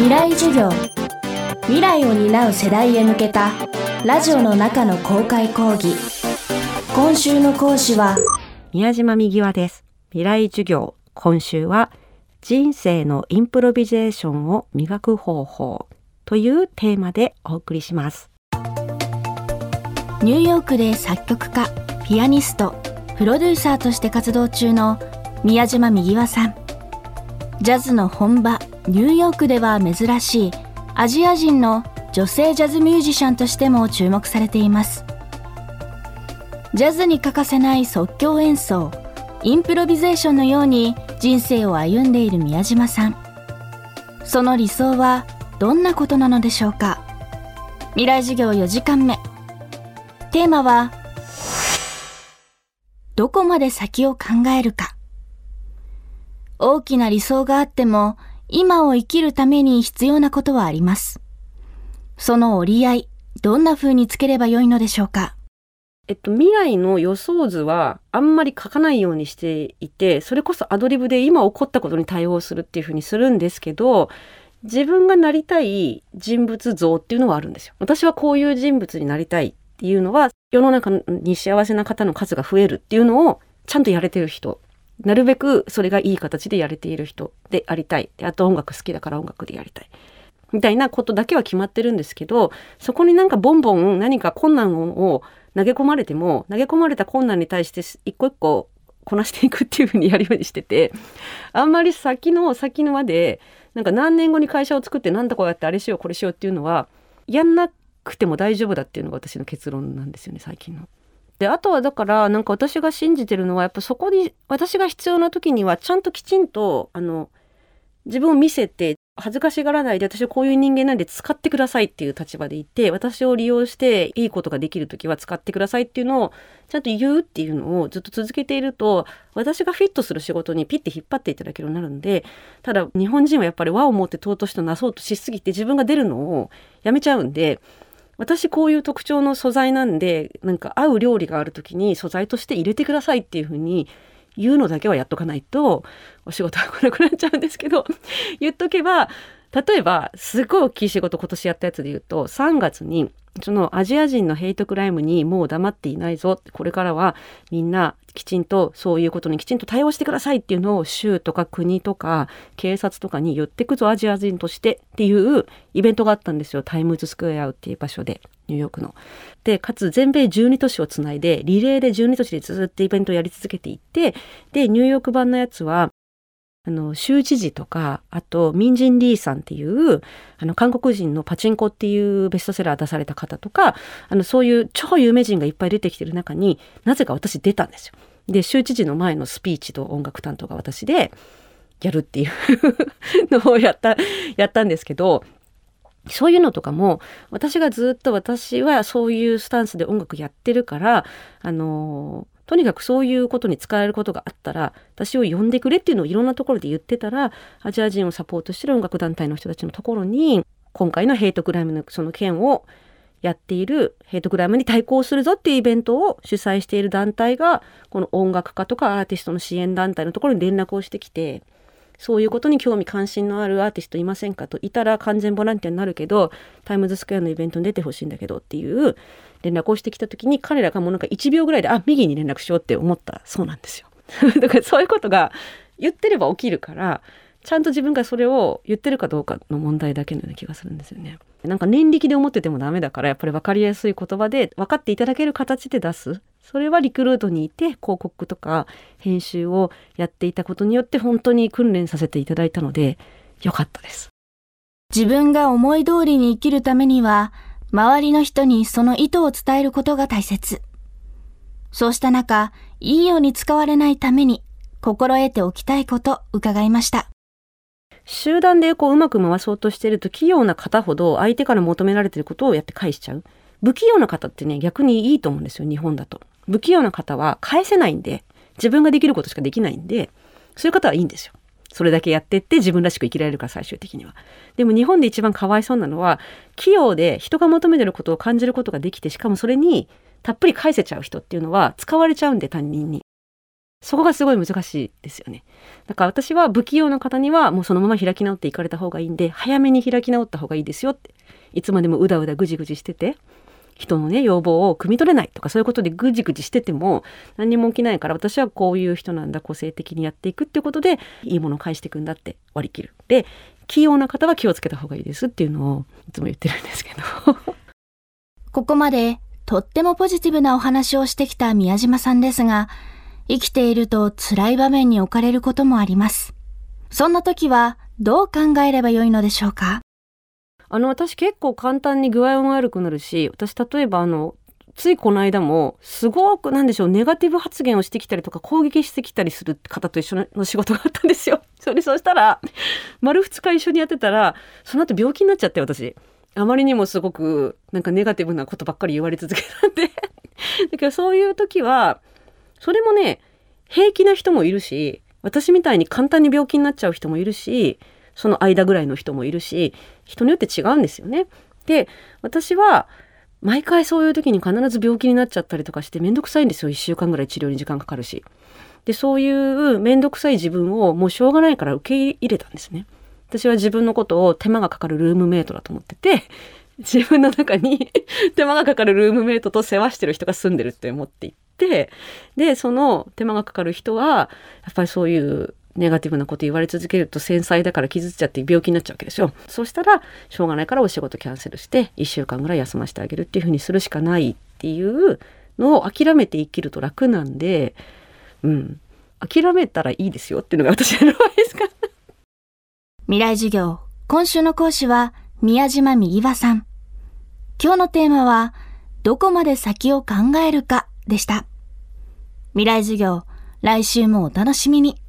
未来授業。未来を担う世代へ向けたラジオの中の公開講義。今週の講師は宮島右輪です。未来授業。今週は人生のインプロビゼーションを磨く方法というテーマでお送りします。ニューヨークで作曲家ピアニストプロデューサーとして活動中の宮島右輪さん。ジャズの本場ニューヨークでは珍しいアジア人の女性ジャズミュージシャンとしても注目されています。ジャズに欠かせない即興演奏インプロビゼーションのように人生を歩んでいる宮島さん。その理想はどんなことなのでしょうか？未来授業4時間目。テーマはどこまで先を考えるか。大きな理想があっても今を生きるために必要なことはありますその折り合いどんな風につければよいのでしょうか？えっと、未来の予想図はあんまり書かないようにしていてそれこそアドリブで今起こったことに対応するっていうふうにするんですけど自分がなりたい人物像っていうのはあるんですよ。私はこういう人物になりたいっていうのは世の中に幸せな方の数が増えるっていうのをちゃんとやれてる人なるべくそれがいい形でやれている人でありたいであと音楽好きだから音楽でやりたいみたいなことだけは決まってるんですけどそこになんかボンボン何か困難を投げ込まれても投げ込まれた困難に対して一個一個こなしていくっていうふうにやるようにしててあんまり先の先の輪でなんか何年後に会社を作ってなんだこうやってあれしようこれしようっていうのはやんなくても大丈夫だっていうのが私の結論なんですよね最近の。であとはだからなんか私が信じてるのはやっぱそこに私が必要な時にはちゃんときちんとあの自分を見せて恥ずかしがらないで私はこういう人間なんで使ってくださいっていう立場でいて私を利用していいことができる時は使ってくださいっていうのをちゃんと言うっていうのをずっと続けていると私がフィットする仕事にピッて引っ張っていただけるようになるんでただ日本人はやっぱり和を持って尊しとなそうとしすぎて自分が出るのをやめちゃうんで私こういう特徴の素材なんでなんか合う料理がある時に素材として入れてくださいっていうふうに言うのだけはやっとかないとお仕事は来なくなっちゃうんですけど言っとけば例えばすごい大きい仕事今年やったやつで言うと3月にそのアジア人のヘイトクライムにもう黙っていないぞこれからはみんなきちんとそういうことにきちんと対応してくださいっていうのを州とか国とか警察とかに言ってくぞアジア人としてっていうイベントがあったんですよタイムズスクエアっていう場所でニューヨークの。でかつ全米12都市をつないでリレーで12都市でずっとイベントをやり続けていってでニューヨーク版のやつはあの州知事とかあとミンジン・リーさんっていうあの韓国人のパチンコっていうベストセラー出された方とかあのそういう超有名人がいっぱい出てきてる中になぜか私出たんですよ。で州知事の前のスピーチと音楽担当が私でやるっていう のをやったやったんですけどそういうのとかも私がずっと私はそういうスタンスで音楽やってるからあのとにかくそういうことに使えることがあったら私を呼んでくれっていうのをいろんなところで言ってたらアジア人をサポートしてる音楽団体の人たちのところに今回のヘイトクライムのその件をやっているヘイトクライムに対抗するぞっていうイベントを主催している団体がこの音楽家とかアーティストの支援団体のところに連絡をしてきてそういうことに興味関心のあるアーティストいませんかといたら完全ボランティアになるけどタイムズスクエアのイベントに出てほしいんだけどっていう連絡をしてきた時に彼らがもうなんか1秒ぐらいであ右に連絡しようって思ったそうなんですよ。だからそういうことが言ってれば起きるからちゃんと自分がそれを言ってるかどうかの問題だけのような気がするんですよね。なんか念力で思っててもダメだからやっぱり分かりやすい言葉で分かっていただける形で出すそれはリクルートにいて広告とか編集をやっていたことによって本当に訓練させていただいたのでよかったです。自分が思い通りに生きるためには周りの人にその意図を伝えることが大切。そうした中、いいように使われないために心得ておきたいこと伺いました。集団でこううまく回そうとしてると器用な方ほど相手から求められてることをやって返しちゃう。不器用な方ってね逆にいいと思うんですよ日本だと。不器用な方は返せないんで自分ができることしかできないんでそういう方はいいんですよ。それだけやってって自分らしく生きられるから最終的には。でも日本で一番かわいそうなのは器用で人が求めてることを感じることができてしかもそれにたっぷり返せちゃう人っていうのは使われちゃうんで他人に。そこがすごい難しいですよね。だから私は不器用な方にはもうそのまま開き直っていかれた方がいいんで、早めに開き直った方がいいですよって。いつまでもうだうだぐじぐじしてて、人のね、要望を汲み取れないとかそういうことでぐじぐじしてても何にも起きないから私はこういう人なんだ、個性的にやっていくっていうことでいいものを返していくんだって割り切る。で、器用な方は気をつけた方がいいですっていうのをいつも言ってるんですけど。ここまでとってもポジティブなお話をしてきた宮島さんですが、生きていると辛い場面に置かれることもあります。そんな時はどう考えればよいのでしょうか？あの、私結構簡単に具合も悪くなるし、私例えばあの、ついこの間も、すごく、なんでしょう、ネガティブ発言をしてきたりとか、攻撃してきたりする方と一緒の仕事があったんですよ。それ、そしたら、丸2日一緒にやってたら、その後病気になっちゃって、私。あまりにもすごく、なんかネガティブなことばっかり言われ続けたんで だけど、そういう時は、それもね、平気な人もいるし、私みたいに簡単に病気になっちゃう人もいるし、その間ぐらいの人もいるし、人によって違うんですよね。で、私は、毎回そういう時に必ず病気になっちゃったりとかしてめんどくさいんですよ。1週間ぐらい治療に時間かかるし。で、そういうめんどくさい自分をもうしょうがないから受け入れたんですね。私は自分のことを手間がかかるルームメイトだと思ってて、自分の中に 手間がかかるルームメイトと世話してる人が住んでるって思っていて、で、その手間がかかる人は、やっぱりそういうネガティブなこと言われ続けると繊細だから傷つっちゃって病気になっちゃうわけでしょ。そうしたら、しょうがないからお仕事キャンセルして、1週間ぐらい休ませてあげるっていうふうにするしかないっていうのを諦めて生きると楽なんで、うん。諦めたらいいですよっていうのが私の場合ですか。未来授業、今週の講師は宮島右輪さん。今日のテーマは、どこまで先を考えるかでした。未来授業、来週もお楽しみに。